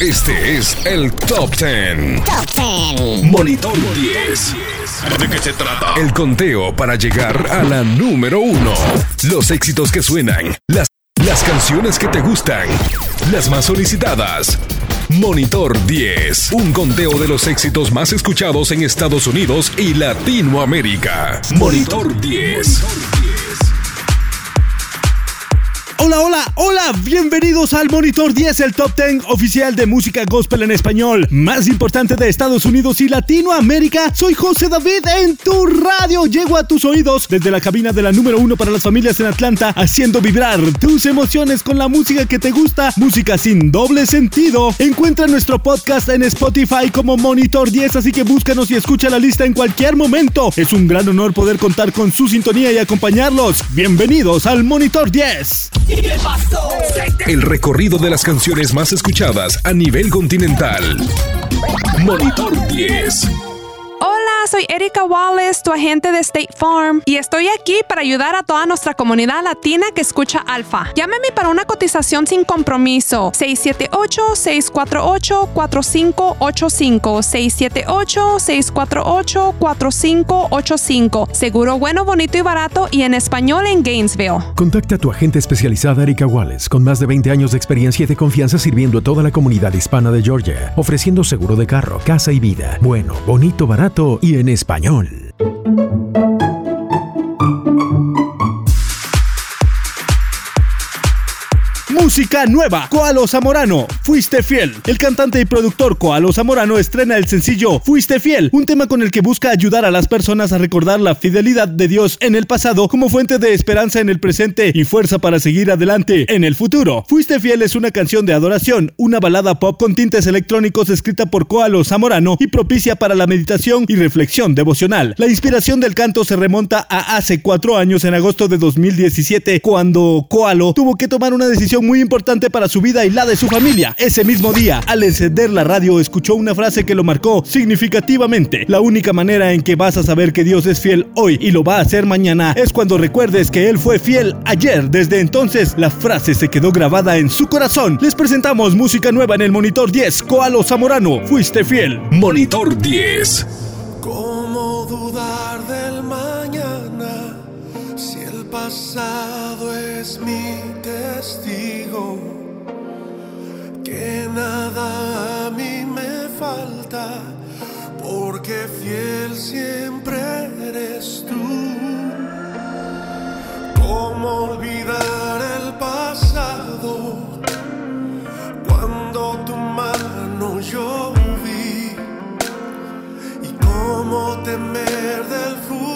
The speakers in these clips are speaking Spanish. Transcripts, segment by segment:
Este es el Top 10. Top 10. Monitor 10. ¿De qué se trata? El conteo para llegar a la número uno. Los éxitos que suenan. Las, las canciones que te gustan. Las más solicitadas. Monitor 10. Un conteo de los éxitos más escuchados en Estados Unidos y Latinoamérica. Monitor 10. Hola, hola, hola, bienvenidos al Monitor 10, el top 10 oficial de música gospel en español, más importante de Estados Unidos y Latinoamérica. Soy José David en tu radio. Llego a tus oídos desde la cabina de la número uno para las familias en Atlanta, haciendo vibrar tus emociones con la música que te gusta, música sin doble sentido. Encuentra nuestro podcast en Spotify como Monitor 10, así que búscanos y escucha la lista en cualquier momento. Es un gran honor poder contar con su sintonía y acompañarlos. Bienvenidos al Monitor 10. El recorrido de las canciones más escuchadas a nivel continental. Monitor 10. Soy Erika Wallace, tu agente de State Farm, y estoy aquí para ayudar a toda nuestra comunidad latina que escucha Alfa. Llámeme para una cotización sin compromiso. 678-648-4585. 678-648-4585. Seguro bueno, bonito y barato y en español en Gainesville. Contacta a tu agente especializada Erika Wallace, con más de 20 años de experiencia y de confianza sirviendo a toda la comunidad hispana de Georgia, ofreciendo seguro de carro, casa y vida. Bueno, bonito, barato y en español. Música nueva, Coalo Zamorano, Fuiste Fiel. El cantante y productor Coalo Zamorano estrena el sencillo Fuiste Fiel, un tema con el que busca ayudar a las personas a recordar la fidelidad de Dios en el pasado como fuente de esperanza en el presente y fuerza para seguir adelante en el futuro. Fuiste Fiel es una canción de adoración, una balada pop con tintes electrónicos escrita por Coalo Zamorano y propicia para la meditación y reflexión devocional. La inspiración del canto se remonta a hace cuatro años en agosto de 2017 cuando Coalo tuvo que tomar una decisión muy importante para su vida y la de su familia. Ese mismo día, al encender la radio, escuchó una frase que lo marcó significativamente. La única manera en que vas a saber que Dios es fiel hoy y lo va a hacer mañana es cuando recuerdes que Él fue fiel ayer. Desde entonces, la frase se quedó grabada en su corazón. Les presentamos música nueva en el Monitor 10. Coalo Zamorano, fuiste fiel. Monitor 10. ¿Cómo dudar del mañana si el pasado nada a mí me falta, porque fiel siempre eres tú. ¿Cómo olvidar el pasado cuando tu mano yo vi? ¿Y cómo temer del futuro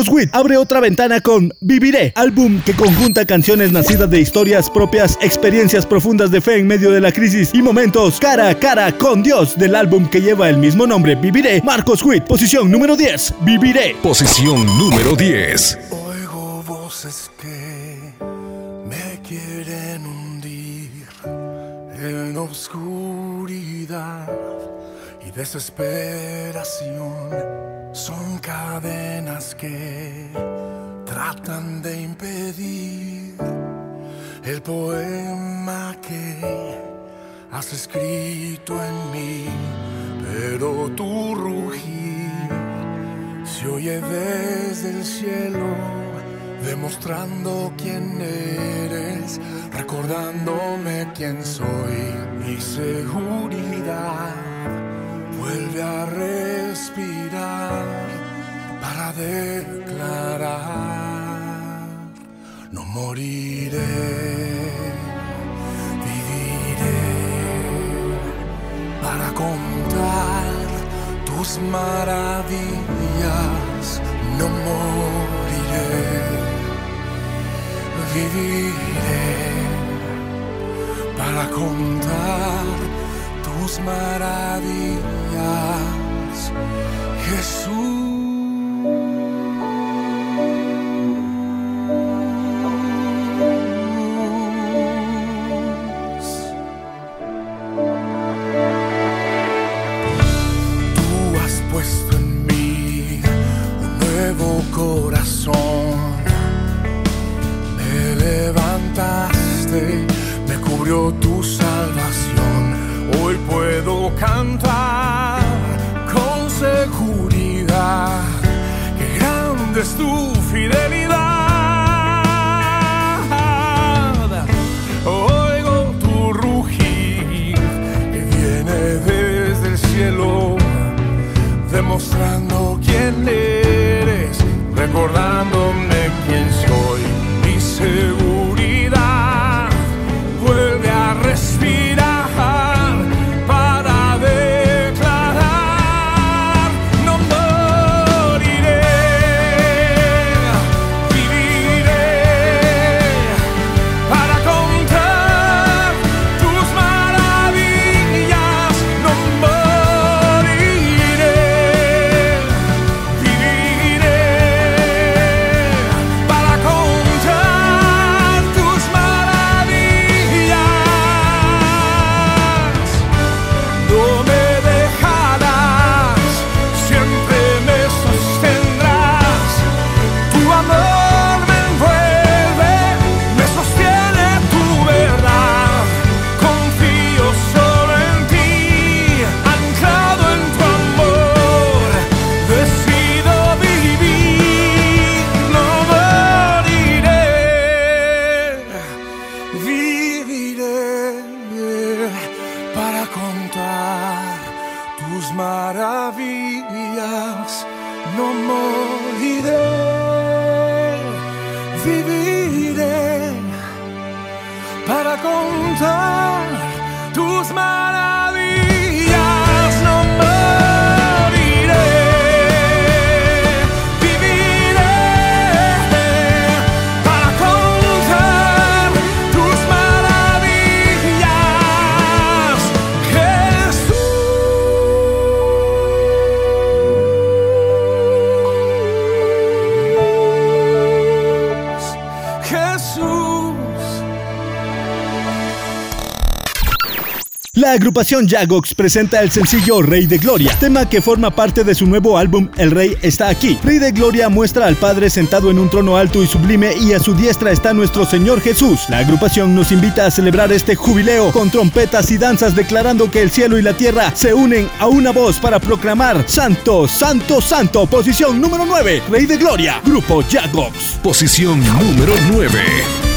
Marcos Witt abre otra ventana con Viviré, álbum que conjunta canciones nacidas de historias propias, experiencias profundas de fe en medio de la crisis y momentos cara a cara con Dios del álbum que lleva el mismo nombre, Viviré. Marcos Witt, posición número 10, Viviré. Posición número 10. Oigo voces que me quieren hundir en oscuridad y desesperación. Son cadenas que tratan de impedir el poema que has escrito en mí, pero tu rugir se oye desde el cielo, demostrando quién eres, recordándome quién soy, mi seguridad vuelve a respirar para declarar, no moriré, viviré para contar tus maravillas, no moriré, viviré para contar tus maravillas, Jesús. Tú has puesto puedo cantar La agrupación Jagox presenta el sencillo Rey de Gloria, tema que forma parte de su nuevo álbum El Rey está aquí. Rey de Gloria muestra al Padre sentado en un trono alto y sublime y a su diestra está nuestro Señor Jesús. La agrupación nos invita a celebrar este jubileo con trompetas y danzas declarando que el cielo y la tierra se unen a una voz para proclamar Santo, Santo, Santo, posición número 9, Rey de Gloria, grupo Jagox. Posición número 9.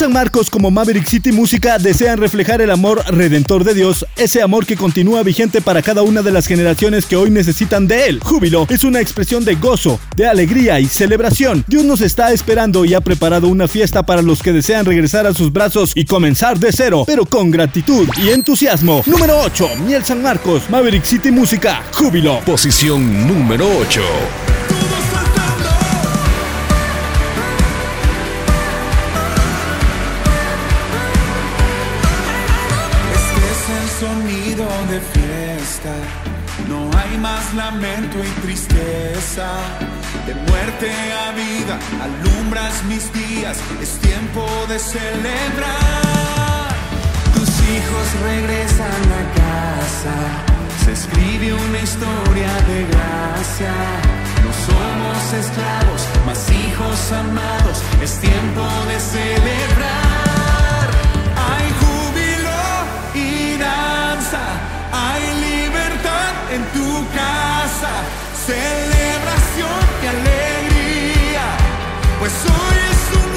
San Marcos como Maverick City Música desean reflejar el amor redentor de Dios, ese amor que continúa vigente para cada una de las generaciones que hoy necesitan de él. Júbilo es una expresión de gozo, de alegría y celebración. Dios nos está esperando y ha preparado una fiesta para los que desean regresar a sus brazos y comenzar de cero, pero con gratitud y entusiasmo. Número 8, Miel San Marcos, Maverick City Música, Júbilo. Posición número 8. Lamento y tristeza. De muerte a vida, alumbras mis días. Es tiempo de celebrar. Tus hijos regresan a casa. Se escribe una historia de gracia. No somos esclavos, mas hijos amados. Es tiempo de celebrar. Hay júbilo y danza, hay libertad en tu casa, celebración y alegría, pues hoy es un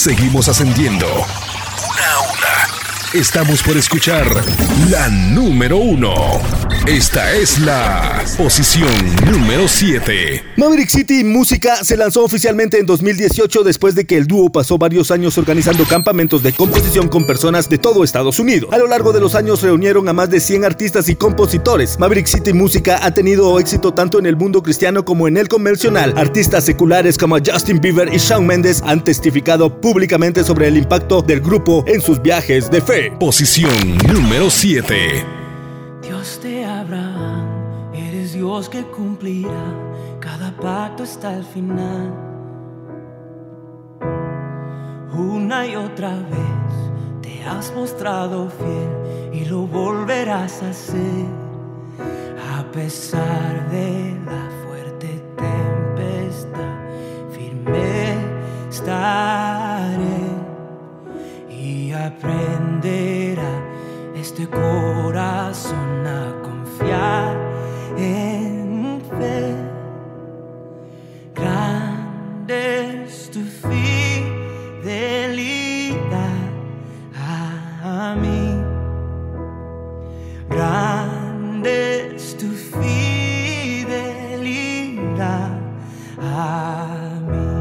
Seguimos ascendiendo. Una a una. Estamos por escuchar la número uno. Esta es la posición número 7. Maverick City Música se lanzó oficialmente en 2018 después de que el dúo pasó varios años organizando campamentos de composición con personas de todo Estados Unidos. A lo largo de los años reunieron a más de 100 artistas y compositores. Maverick City Música ha tenido éxito tanto en el mundo cristiano como en el convencional. Artistas seculares como Justin Bieber y Shawn Mendes han testificado públicamente sobre el impacto del grupo en sus viajes de fe. Posición número 7. Dios eres Que cumplirá cada pacto hasta el final. Una y otra vez te has mostrado fiel y lo volverás a hacer a pesar de la fuerte tempestad. Firme estaré y aprenderá este corazón a confiar en Grande es tu fidelidad a mí. Grande es tu fidelidad a mí.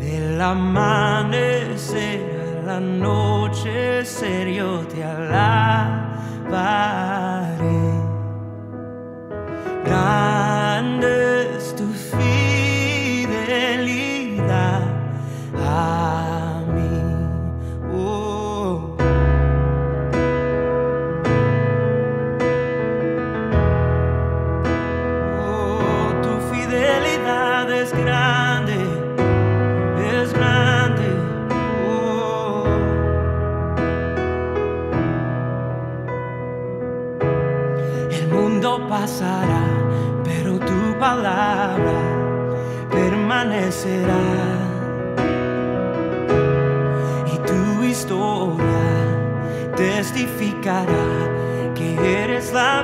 Del amanecer al anochecer yo te alabaré. Testificará que eres la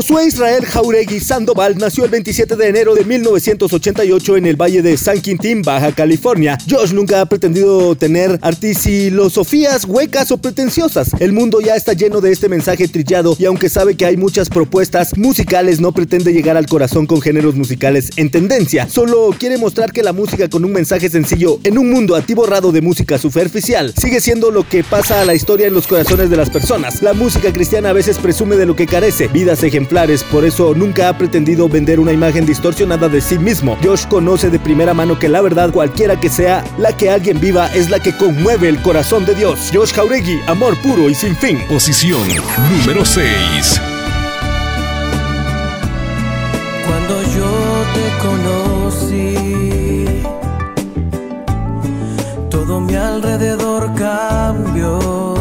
Josué Israel Jauregui Sandoval nació el 27 de enero de 1988 en el Valle de San Quintín, Baja California. Josh nunca ha pretendido tener artisilosofías huecas o pretenciosas. El mundo ya está lleno de este mensaje trillado y aunque sabe que hay muchas propuestas musicales, no pretende llegar al corazón con géneros musicales en tendencia. Solo quiere mostrar que la música con un mensaje sencillo en un mundo atiborrado de música superficial sigue siendo lo que pasa a la historia en los corazones de las personas. La música cristiana a veces presume de lo que carece, vidas ejemplares por eso nunca ha pretendido vender una imagen distorsionada de sí mismo. Josh conoce de primera mano que la verdad, cualquiera que sea la que alguien viva, es la que conmueve el corazón de Dios. Josh Jauregui, amor puro y sin fin. Posición número 6. Cuando yo te conocí, todo mi alrededor cambió.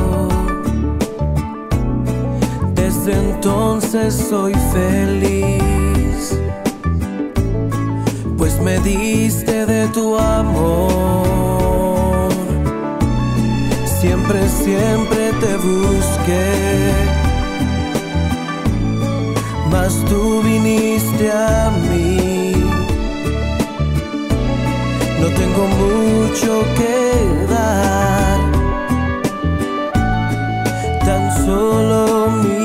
Entonces soy feliz, pues me diste de tu amor. Siempre, siempre te busqué, mas tú viniste a mí. No tengo mucho que dar, tan solo mi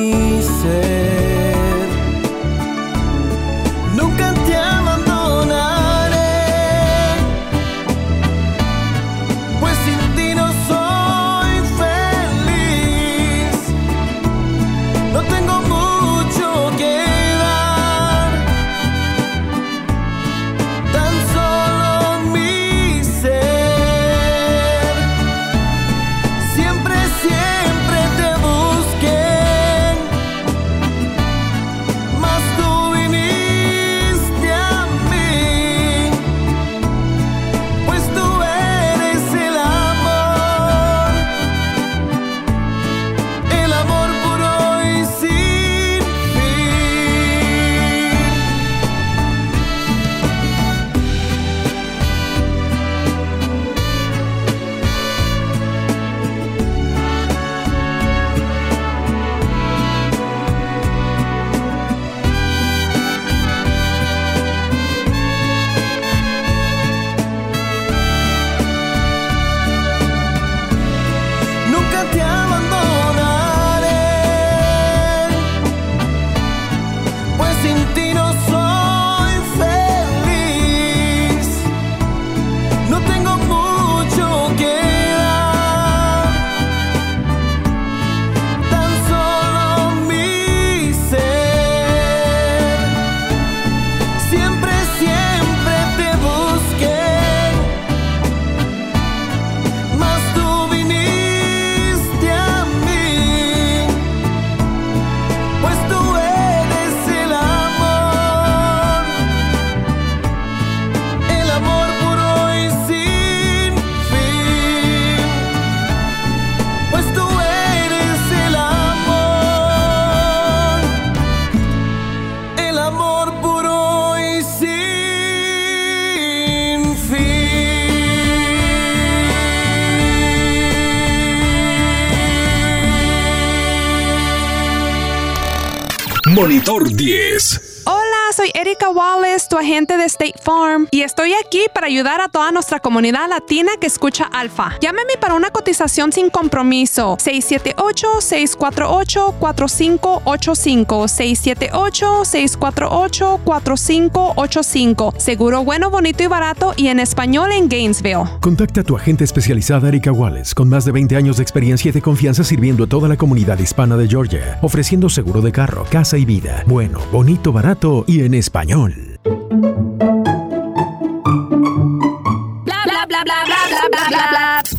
Monitor 10. Hola, soy Erika Wallace, tu agente de State Farm, y estoy aquí para ayudar a toda nuestra comunidad latina que escucha Alfa. Llámeme para una cotización sin compromiso. 678-648-4585. 678-648-4585. Seguro bueno, bonito y barato y en español en Gainesville. Contacta a tu agente especializada Erika Wallace, con más de 20 años de experiencia y de confianza sirviendo a toda la comunidad hispana de Georgia, ofreciendo seguro de carro, casa y vida. Bueno, bonito, barato y en español español.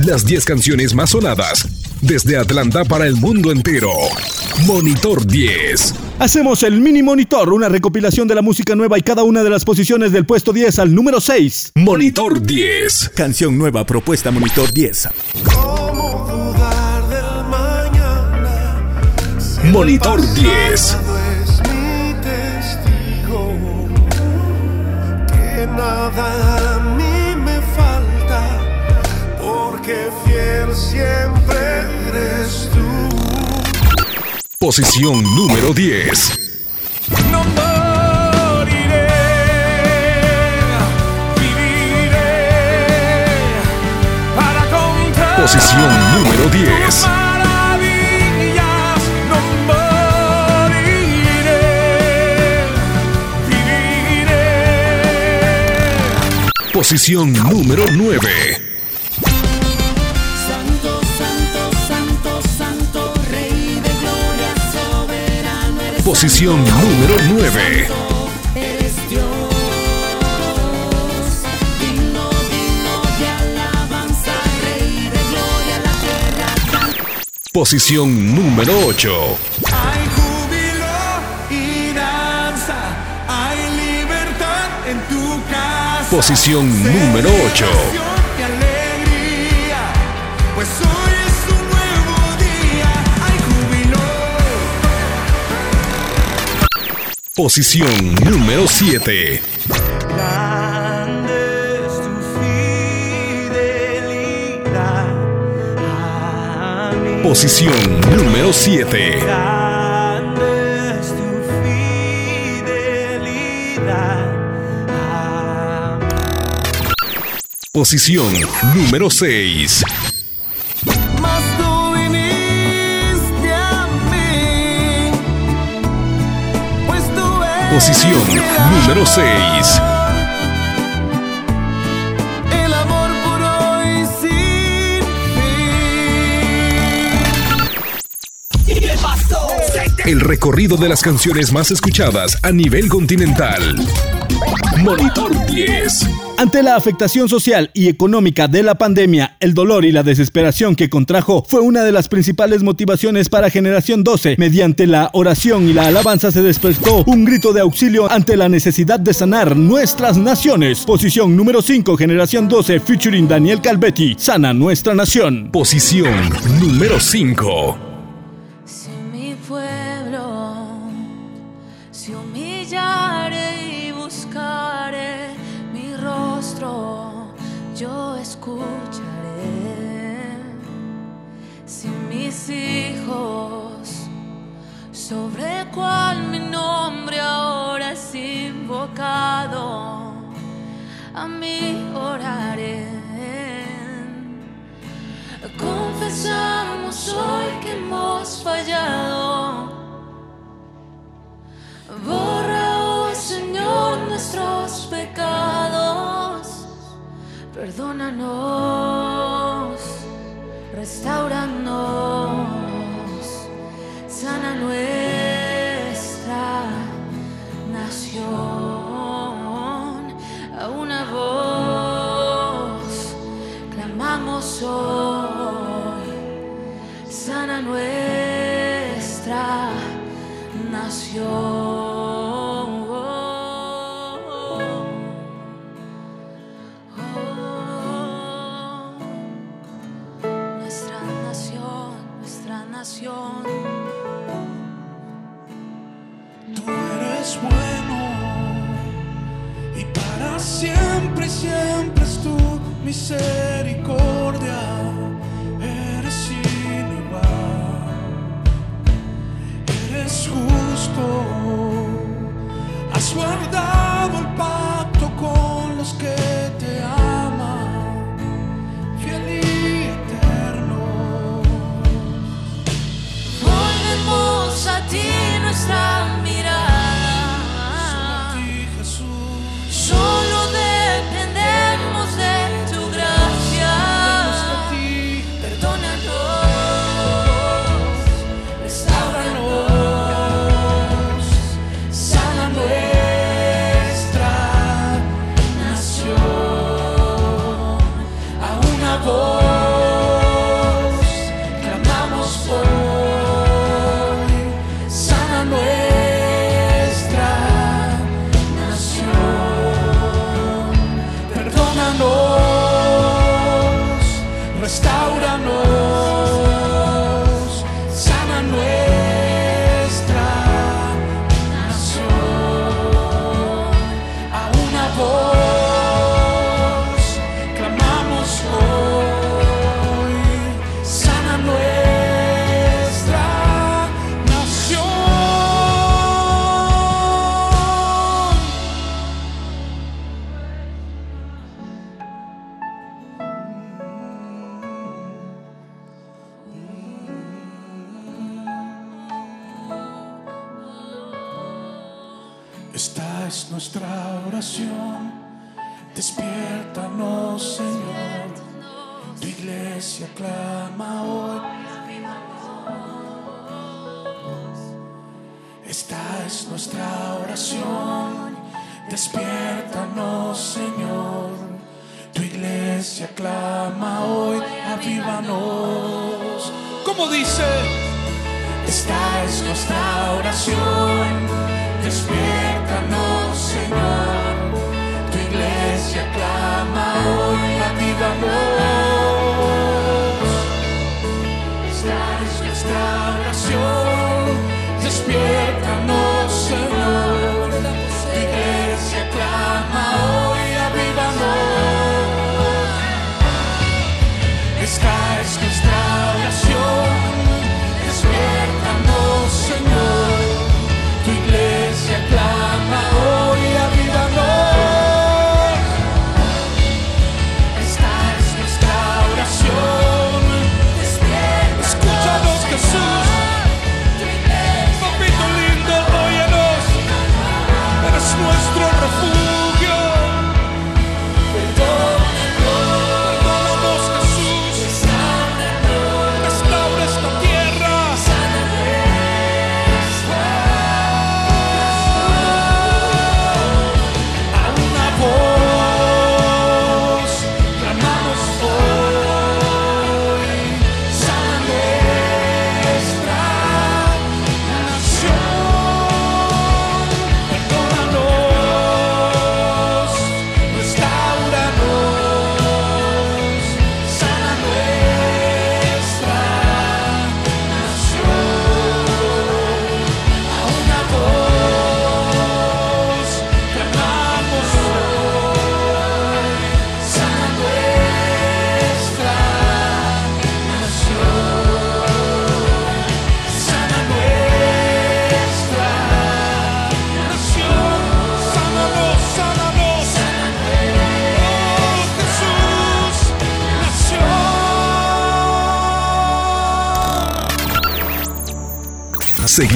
Las 10 canciones más sonadas desde Atlanta para el mundo entero. Monitor 10. Hacemos el mini monitor, una recopilación de la música nueva y cada una de las posiciones del puesto 10 al número 6. Monitor 10. Canción nueva propuesta Monitor 10. Monitor 10. Nada a mí me falta porque fiel siempre eres tú. Posición número 10. No moriré, viviré para contar Posición número 10. Posición número 9. Santo, santo, santo, santo, Rey de gloria, soberano eres. Posición número 9. Eres Dios, digno, digno de alabanza, Rey de gloria, la tierra. Posición número 8. Posición número 8. Celebración y alegría, pues. Posición número 7. Grande es tu fidelidad a mí. Posición número 7. Posición número 6. Mas tú viniste a mí, pues Posición número amor, 6. El recorrido de las canciones más escuchadas a nivel continental. Monitor 10. Ante la afectación social y económica de la pandemia, el dolor y la desesperación que contrajo fue una de las principales motivaciones para Generación 12. Mediante la oración y la alabanza se despertó un grito de auxilio ante la necesidad de sanar nuestras naciones. Posición número 5, Generación 12, featuring Daniel Calvetti. Sana nuestra nación. Posición número 5. Si mis hijos, sobre cual mi nombre ahora es invocado, a mí oraré. Confesamos hoy que hemos fallado. Borra, oh Señor, nuestros pecados. Perdónanos, restauranos, sana nuestra nación. A una voz clamamos hoy, sana nuestra nación. said.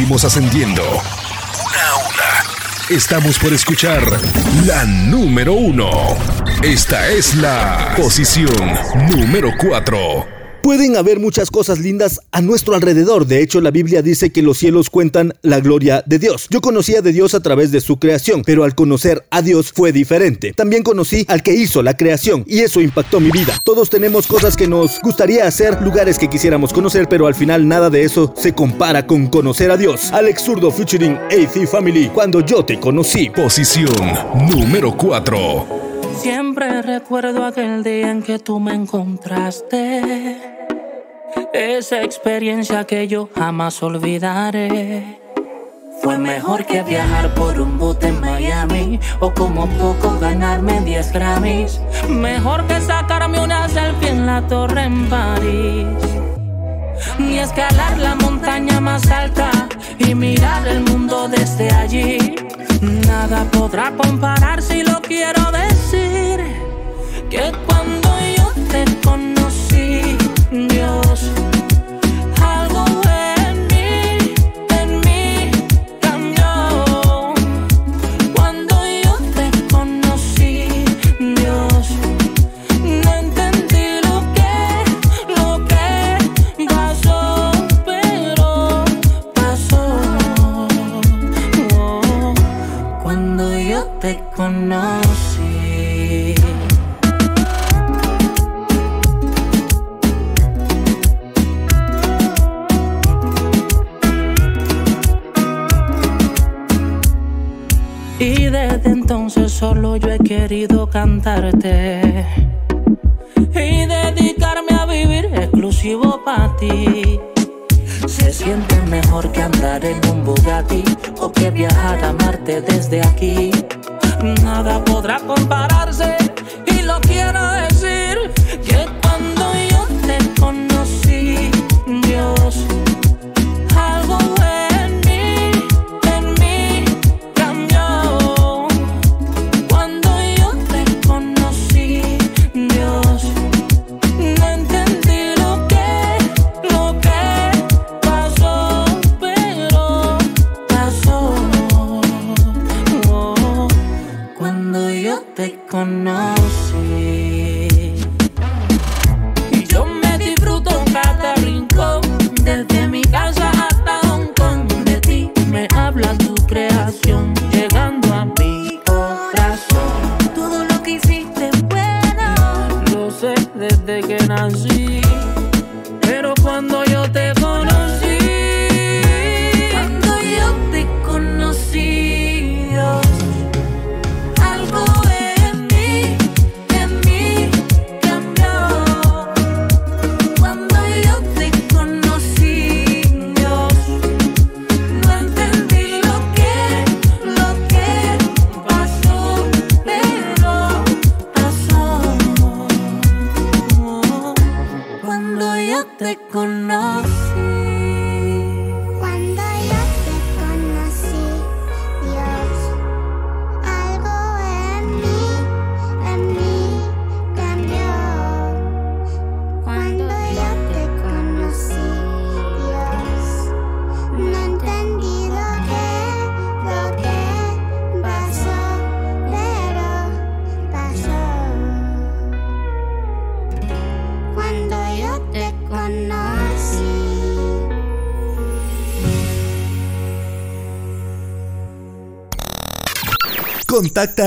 Ascendiendo. Una a una. Estamos por escuchar la número uno. Esta es la posición número 4. Pueden haber muchas cosas lindas a nuestro alrededor. De hecho, la Biblia dice que los cielos cuentan la gloria de Dios. Yo conocía de Dios a través de su creación, pero al conocer a Dios fue diferente. También conocí al que hizo la creación y eso impactó mi vida. Todos tenemos cosas que nos gustaría hacer, lugares que quisiéramos conocer, pero al final nada de eso se compara con conocer a Dios. Alex Zurdo featuring AC Family, cuando yo te conocí. Posición número 4. Siempre recuerdo aquel día en que tú me encontraste. Esa experiencia que yo jamás olvidaré. Fue mejor que viajar por un bote en Miami o como poco ganarme 10 Grammys. Mejor que sacarme una selfie en la torre en París. Ni escalar la montaña más alta y mirar el mundo desde allí. Nada podrá comparar si lo quiero decir. Que cuando yo te conocí, Dios, solo yo he querido cantarte y dedicarme a vivir exclusivo para ti. Se siente mejor que andar en un Bugatti o que viajar a Marte desde aquí. Nada podrá compararse y lo quiero decir que cuando yo te conocí, Dios,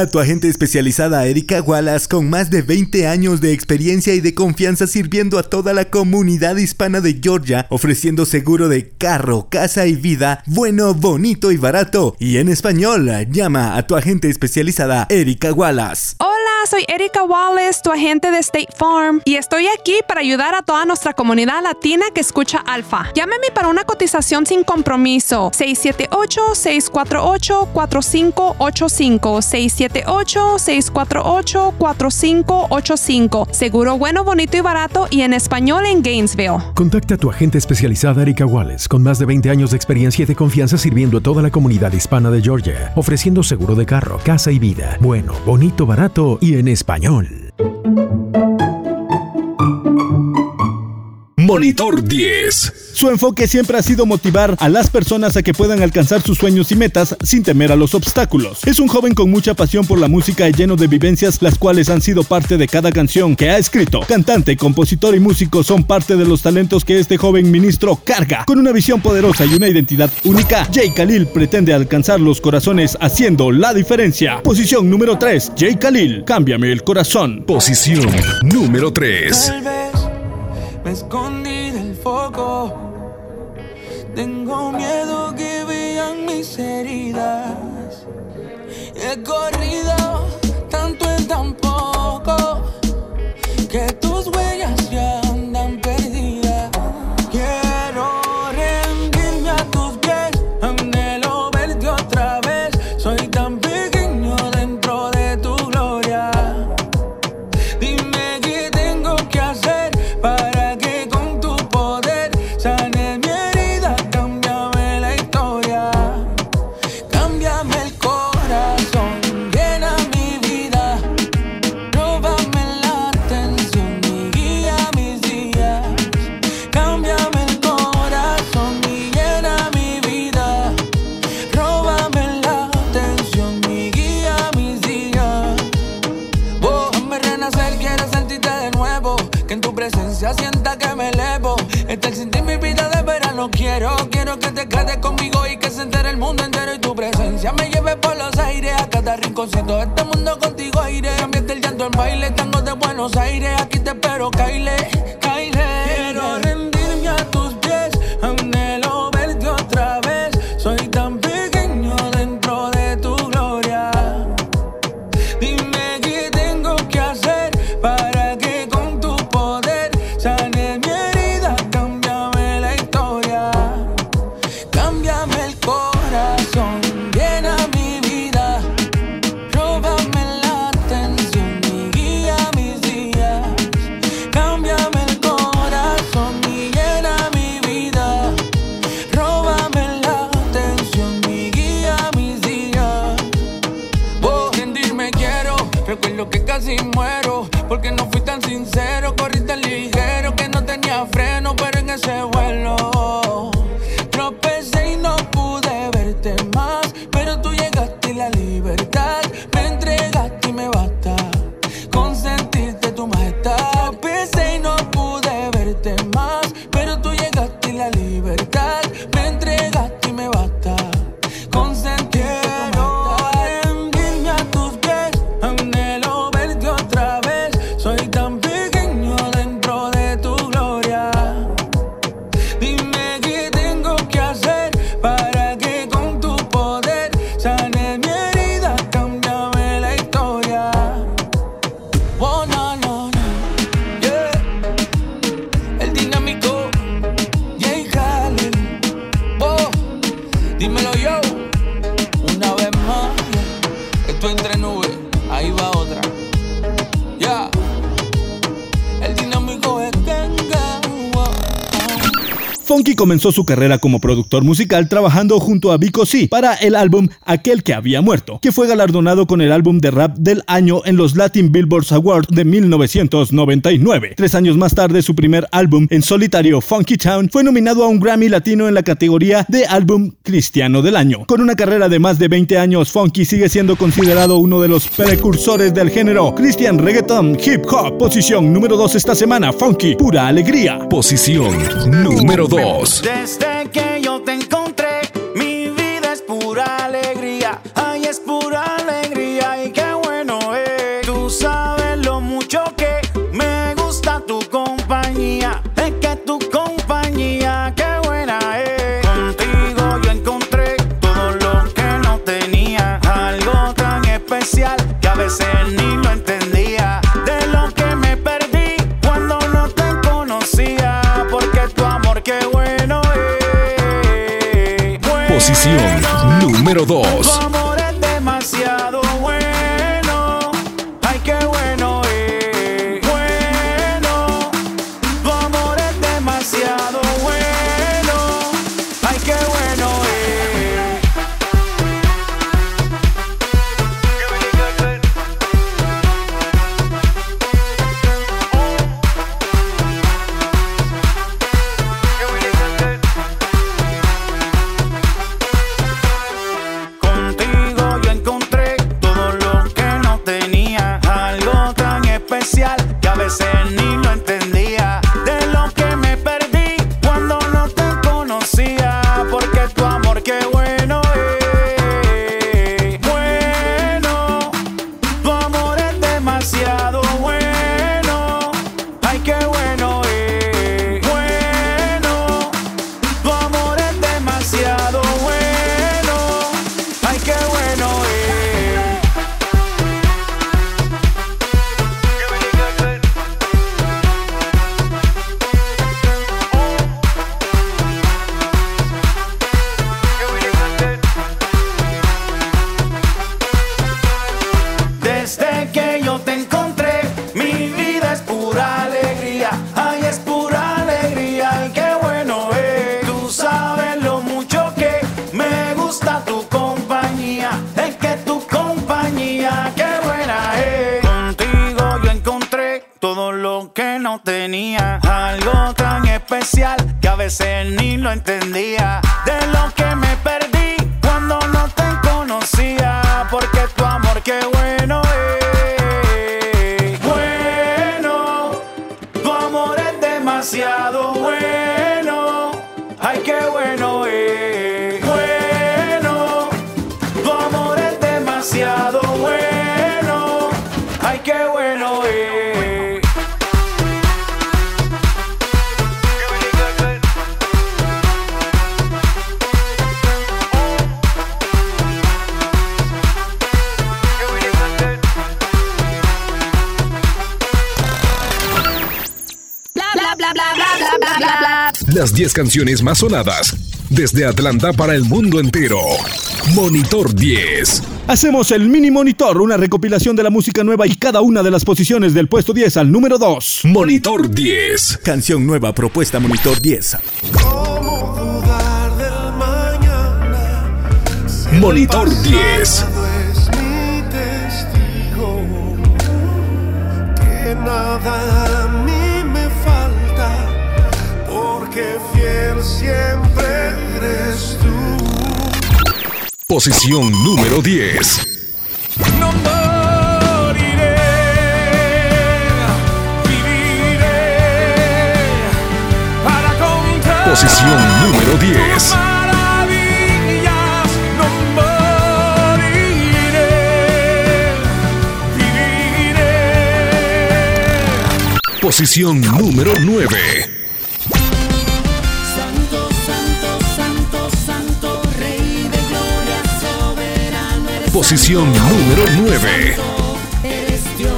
a tu agente especializada Erika Wallace con más de 20 años de experiencia y de confianza sirviendo a toda la comunidad hispana de Georgia, ofreciendo seguro de carro, casa y vida, bueno, bonito y barato. Y en español, llama a tu agente especializada Erika Wallace. Hola, soy Erika Wallace, tu agente de State Farm, y estoy aquí para ayudar a toda nuestra comunidad latina que escucha Alfa. Llámeme para una cotización sin compromiso. 678-648-4585. 678-648-4585. Seguro bueno, bonito y barato y en español en Gainesville. Contacta a tu agente especializada Erika Wallace, con más de 20 años de experiencia y de confianza sirviendo a toda la comunidad hispana de Georgia, ofreciendo seguro de carro, casa y vida, bueno, bonito, barato y en español. Monitor 10. Su enfoque siempre ha sido motivar a las personas a que puedan alcanzar sus sueños y metas sin temer a los obstáculos. Es un joven con mucha pasión por la música y lleno de vivencias, las cuales han sido parte de cada canción que ha escrito. Cantante, compositor y músico son parte de los talentos que este joven ministro carga. Con una visión poderosa y una identidad única, Jay Khalil pretende alcanzar los corazones haciendo la diferencia. Posición número 3, Jay Khalil, cámbiame el corazón. Posición número 3. Me escondí del foco. Tengo miedo que vean mis heridas. He corrido tanto en tan poco que tus huellas cada rinconcito de este mundo contigo aire. Cambiaste el llanto en baile, tango de Buenos Aires. Aquí te espero, Kyle, comenzó su carrera como productor musical trabajando junto a Vico C para el álbum Aquel que había muerto, que fue galardonado con el álbum de rap del año en los Latin Billboard Awards de 1999. Tres años más tarde, su primer álbum en solitario, Funky Town, fue nominado a un Grammy Latino en la categoría de álbum cristiano del año. Con una carrera de más de 20 años, Funky sigue siendo considerado uno de los precursores del género Christian Reggaeton Hip Hop. Posición número 2 esta semana, Funky, pura alegría. Posición número 2. Desde que yo te encontré, Posición número Tu 2. Las 10 canciones más sonadas desde Atlanta para el mundo entero. Monitor 10. Hacemos el mini monitor, una recopilación de la música nueva y cada una de las posiciones del puesto 10 al número 2. Monitor 10. Canción nueva propuesta Monitor 10. ¿Cómo dudar del mañana? Si el Monitor pasado 10. es mi testigo. Que nada siempre eres tú. Posición número 10. No moriré, viviré para contar Posición número 10. maravillas. No moriré, viviré. Posición número 9. Posición número 9. Eres Dios,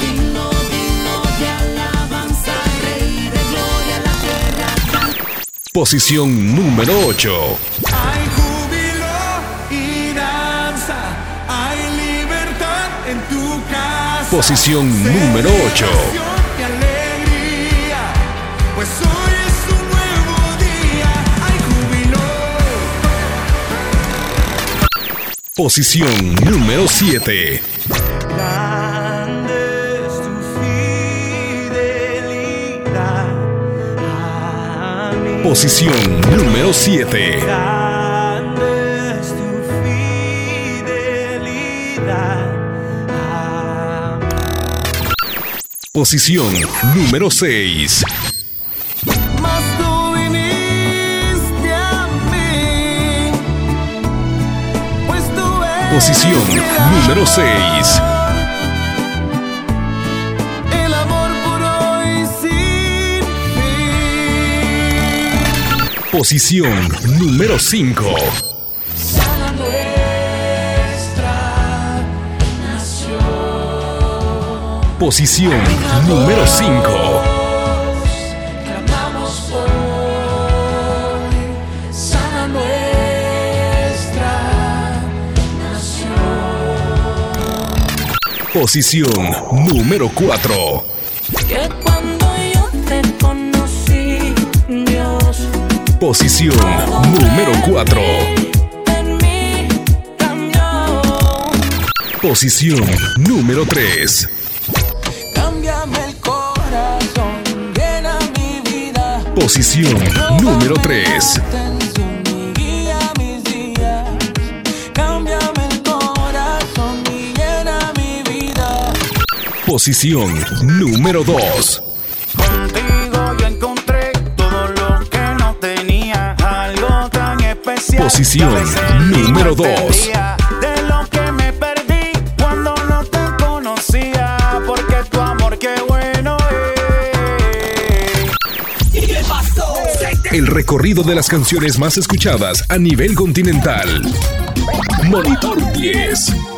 digno, digno de alabanza, Rey de gloria, la tierra. Posición número 8. Hay júbilo y danza. Hay libertad en tu casa. Posición número 8. Posición número 7. Grande es tu fidelidad a mí. Posición número 7. Grande es tu fidelidad a mí. Posición número 6. Posición número amor, 6. El amor puro y sin fin. Posición número 5. Sana nuestra nación. Posición número 5. Posición número 4. Que cuando yo te conocí, Dios, Posición número 4. en mí cambió. Posición número 3. Cámbiame el corazón, llena mi vida. Posición número 3. Posición número 2. Contigo yo encontré todo lo que no tenía, algo tan especial. Posición número me dos. entendía De lo que me perdí cuando no te conocía, porque tu amor qué bueno es. El recorrido de las canciones más escuchadas a nivel continental. Monitor 10.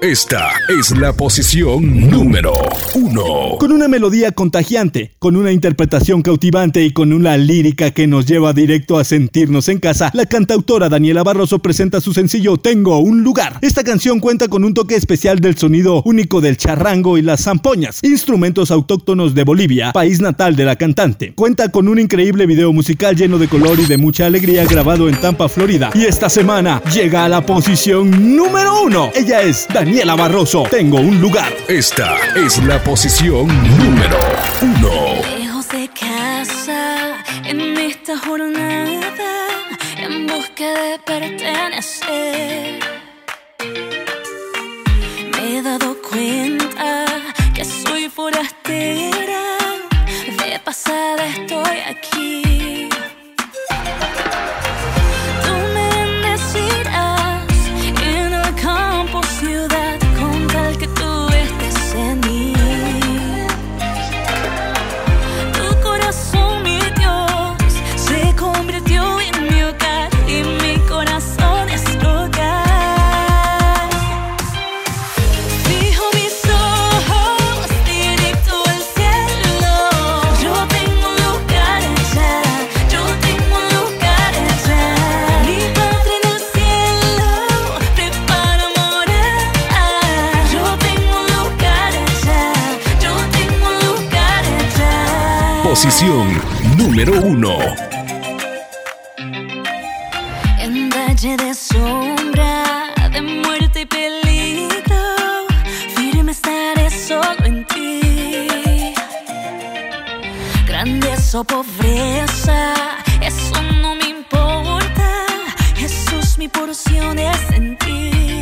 Esta es la posición número 1. Con una melodía contagiante, con una interpretación cautivante y con una lírica que nos lleva directo a sentirnos en casa, la cantautora Daniela Barroso presenta su sencillo Tengo un lugar. Esta canción cuenta con un toque especial del sonido único del charrango y las zampoñas, instrumentos autóctonos de Bolivia, país natal de la cantante. Cuenta con un increíble video musical lleno de color y de mucha alegría grabado en Tampa, Florida. Y esta semana llega a la posición número uno. Ella es Daniela Barroso. Tengo un lugar. Esta es la posición número 1. Lejos de casa, en esta jornada, en busca de pertenecer. Me he dado cuenta que soy forastera, de pasada estoy aquí. Posición número 1. En valle de sombra, de muerte y peligro, firme estaré solo en ti. Grandeza o pobreza, eso no me importa. Jesús, mi porción es en ti.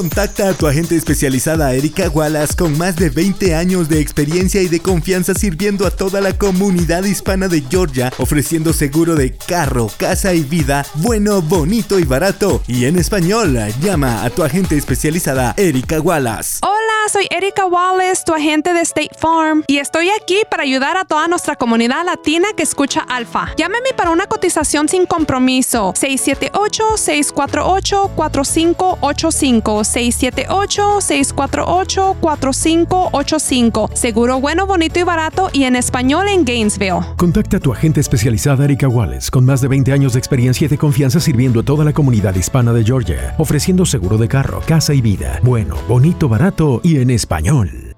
Contacta a tu agente especializada Erika Wallace con más de 20 años de experiencia y de confianza sirviendo a toda la comunidad hispana de Georgia, ofreciendo seguro de carro, casa y vida, bueno, bonito y barato. Y en español, llama a tu agente especializada Erika Wallace. Hola, soy Erika Wallace, tu agente de State Farm, y estoy aquí para ayudar a toda nuestra comunidad latina que escucha Alfa. Llámeme para una cotización sin compromiso. 678-648-4585. 678-648-4585. Seguro bueno, bonito y barato y en español en Gainesville. Contacta a tu agente especializada Erika Wallace con más de 20 años de experiencia y de confianza sirviendo a toda la comunidad hispana de Georgia, ofreciendo seguro de carro, casa y vida. Bueno, bonito, barato y en español.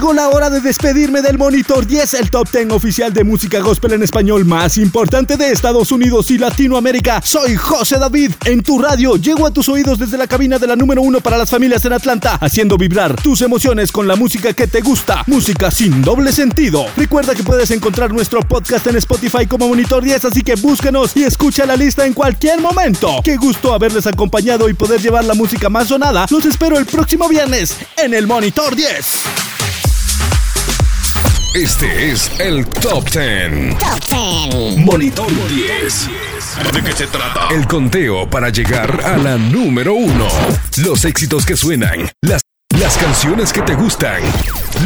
Llegó la hora de despedirme del Monitor 10, el top 10 oficial de música gospel en español más importante de Estados Unidos y Latinoamérica. Soy José David. En tu radio llego a tus oídos desde la cabina de la número uno para las familias en Atlanta, haciendo vibrar tus emociones con la música que te gusta. Música sin doble sentido. Recuerda que puedes encontrar nuestro podcast en Spotify como Monitor 10, así que búscanos y escucha la lista en cualquier momento. Qué gusto haberles acompañado y poder llevar la música más sonada. Los espero el próximo viernes en el Monitor 10. Este es el Top 10. Top 10. Monitor 10. ¿De qué se trata? El conteo para llegar a la número uno. Los éxitos que suenan. Las, las canciones que te gustan.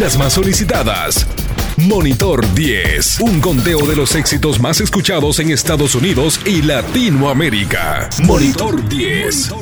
Las más solicitadas. Monitor 10. Un conteo de los éxitos más escuchados en Estados Unidos y Latinoamérica. Monitor 10.